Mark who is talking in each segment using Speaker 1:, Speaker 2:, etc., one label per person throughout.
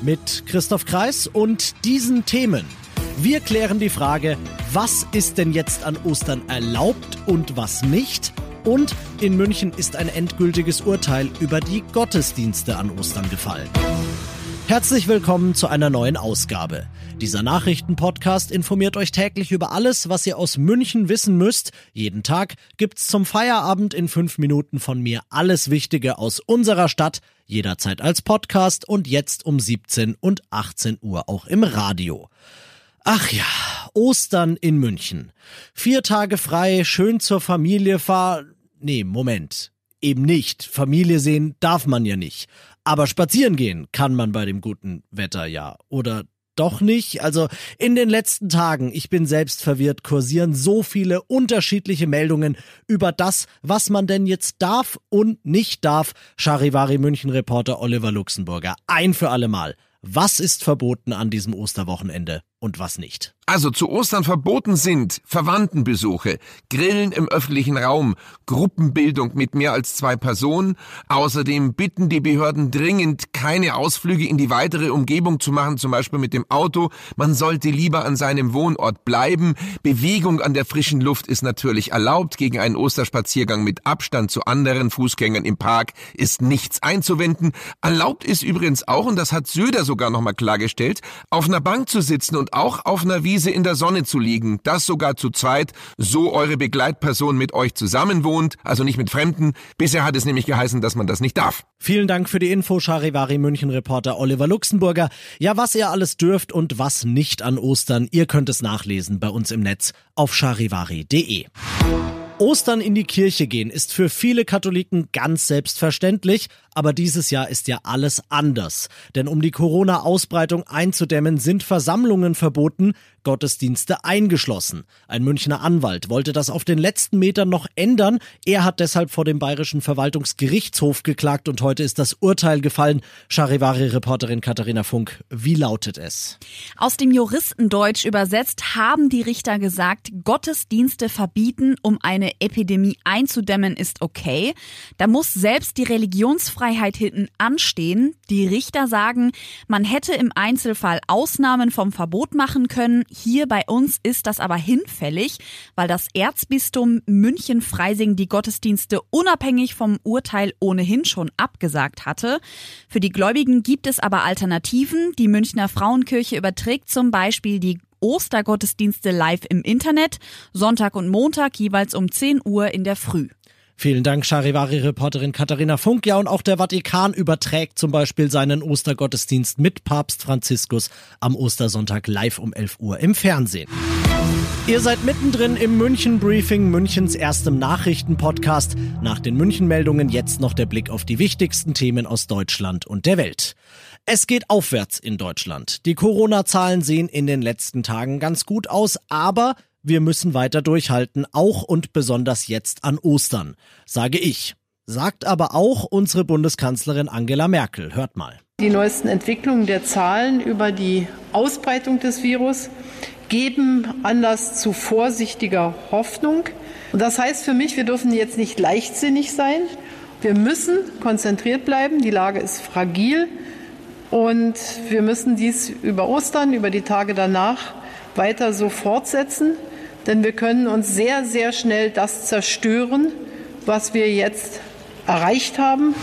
Speaker 1: Mit Christoph Kreis und diesen Themen. Wir klären die Frage, was ist denn jetzt an Ostern erlaubt und was nicht? Und in München ist ein endgültiges Urteil über die Gottesdienste an Ostern gefallen. Herzlich willkommen zu einer neuen Ausgabe. Dieser Nachrichtenpodcast informiert euch täglich über alles, was ihr aus München wissen müsst. Jeden Tag gibt's zum Feierabend in fünf Minuten von mir alles Wichtige aus unserer Stadt, jederzeit als Podcast und jetzt um 17 und 18 Uhr auch im Radio. Ach ja, Ostern in München. Vier Tage frei, schön zur Familie fahr... Nee, Moment. Eben nicht. Familie sehen darf man ja nicht. Aber spazieren gehen kann man bei dem guten Wetter ja. Oder doch nicht. Also in den letzten Tagen, ich bin selbst verwirrt, kursieren so viele unterschiedliche Meldungen über das, was man denn jetzt darf und nicht darf. Charivari München Reporter Oliver Luxemburger. Ein für alle Mal. Was ist verboten an diesem Osterwochenende und was nicht?
Speaker 2: Also zu Ostern verboten sind Verwandtenbesuche, Grillen im öffentlichen Raum, Gruppenbildung mit mehr als zwei Personen. Außerdem bitten die Behörden dringend, keine Ausflüge in die weitere Umgebung zu machen, zum Beispiel mit dem Auto. Man sollte lieber an seinem Wohnort bleiben. Bewegung an der frischen Luft ist natürlich erlaubt. Gegen einen Osterspaziergang mit Abstand zu anderen Fußgängern im Park ist nichts einzuwenden. Erlaubt ist übrigens auch, und das hat Söder sogar nochmal klargestellt, auf einer Bank zu sitzen und auch auf einer Wiese in der Sonne zu liegen, das sogar zu zweit, so eure Begleitperson mit euch zusammen wohnt, also nicht mit Fremden. Bisher hat es nämlich geheißen, dass man das nicht darf.
Speaker 1: Vielen Dank für die Info, Charivari München Reporter Oliver Luxemburger. Ja, was ihr alles dürft und was nicht an Ostern, ihr könnt es nachlesen bei uns im Netz auf charivari.de. Ostern in die Kirche gehen ist für viele Katholiken ganz selbstverständlich, aber dieses Jahr ist ja alles anders. Denn um die Corona-Ausbreitung einzudämmen, sind Versammlungen verboten, Gottesdienste eingeschlossen. Ein Münchner Anwalt wollte das auf den letzten Metern noch ändern. Er hat deshalb vor dem Bayerischen Verwaltungsgerichtshof geklagt und heute ist das Urteil gefallen. Charivari-Reporterin Katharina Funk, wie lautet es?
Speaker 3: Aus dem Juristendeutsch übersetzt haben die Richter gesagt, Gottesdienste verbieten, um eine Epidemie einzudämmen, ist okay. Da muss selbst die Religionsfreiheit hinten anstehen. Die Richter sagen, man hätte im Einzelfall Ausnahmen vom Verbot machen können. Hier bei uns ist das aber hinfällig, weil das Erzbistum München-Freising die Gottesdienste unabhängig vom Urteil ohnehin schon abgesagt hatte. Für die Gläubigen gibt es aber Alternativen. Die Münchner Frauenkirche überträgt zum Beispiel die Ostergottesdienste live im Internet, Sonntag und Montag jeweils um 10 Uhr in der Früh.
Speaker 1: Vielen Dank, Charivari-Reporterin Katharina Funk. Ja, und auch der Vatikan überträgt zum Beispiel seinen Ostergottesdienst mit Papst Franziskus am Ostersonntag live um 11 Uhr im Fernsehen. Ihr seid mittendrin im München Briefing, Münchens erstem Nachrichtenpodcast. Nach den München-Meldungen jetzt noch der Blick auf die wichtigsten Themen aus Deutschland und der Welt. Es geht aufwärts in Deutschland. Die Corona-Zahlen sehen in den letzten Tagen ganz gut aus, aber wir müssen weiter durchhalten, auch und besonders jetzt an Ostern, sage ich. Sagt aber auch unsere Bundeskanzlerin Angela Merkel. Hört mal.
Speaker 4: Die neuesten Entwicklungen der Zahlen über die Ausbreitung des Virus geben Anlass zu vorsichtiger Hoffnung. Und das heißt für mich, wir dürfen jetzt nicht leichtsinnig sein. Wir müssen konzentriert bleiben. Die Lage ist fragil. Und wir müssen dies über Ostern, über die Tage danach weiter so fortsetzen. Denn wir können uns sehr, sehr schnell das zerstören, was wir jetzt erreicht haben.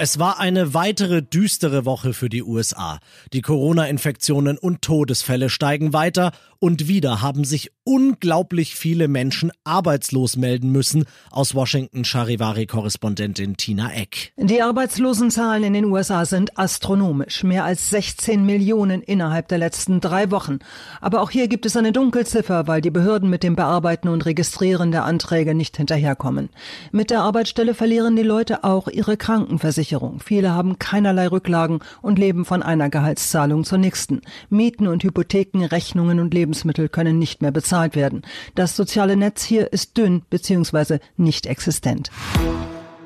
Speaker 1: Es war eine weitere düstere Woche für die USA. Die Corona-Infektionen und Todesfälle steigen weiter und wieder haben sich unglaublich viele Menschen arbeitslos melden müssen. Aus Washington Charivari-Korrespondentin Tina Eck.
Speaker 5: Die Arbeitslosenzahlen in den USA sind astronomisch. Mehr als 16 Millionen innerhalb der letzten drei Wochen. Aber auch hier gibt es eine Dunkelziffer, weil die Behörden mit dem Bearbeiten und Registrieren der Anträge nicht hinterherkommen. Mit der Arbeitsstelle verlieren die Leute auch ihre Krankenversicherung. Versicherung. Viele haben keinerlei Rücklagen und leben von einer Gehaltszahlung zur nächsten. Mieten und Hypotheken, Rechnungen und Lebensmittel können nicht mehr bezahlt werden. Das soziale Netz hier ist dünn bzw. nicht existent.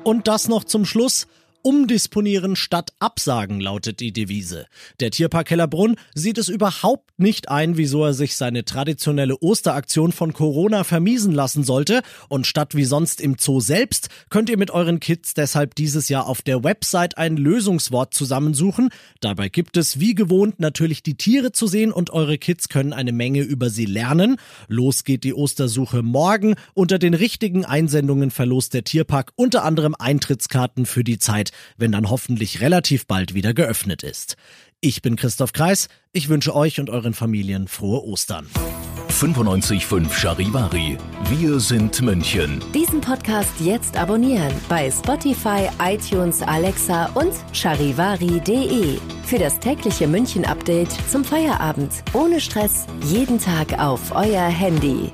Speaker 1: Und das noch zum Schluss. Umdisponieren statt absagen lautet die Devise. Der Tierpark Hellerbrunn sieht es überhaupt nicht ein, wieso er sich seine traditionelle Osteraktion von Corona vermiesen lassen sollte. Und statt wie sonst im Zoo selbst könnt ihr mit euren Kids deshalb dieses Jahr auf der Website ein Lösungswort zusammensuchen. Dabei gibt es wie gewohnt natürlich die Tiere zu sehen und eure Kids können eine Menge über sie lernen. Los geht die Ostersuche morgen. Unter den richtigen Einsendungen verlost der Tierpark unter anderem Eintrittskarten für die Zeit wenn dann hoffentlich relativ bald wieder geöffnet ist. Ich bin Christoph Kreis. Ich wünsche euch und euren Familien frohe Ostern.
Speaker 6: 95.5 Charivari. Wir sind München.
Speaker 7: Diesen Podcast jetzt abonnieren bei Spotify, iTunes, Alexa und charivari.de. Für das tägliche München-Update zum Feierabend. Ohne Stress. Jeden Tag auf euer Handy.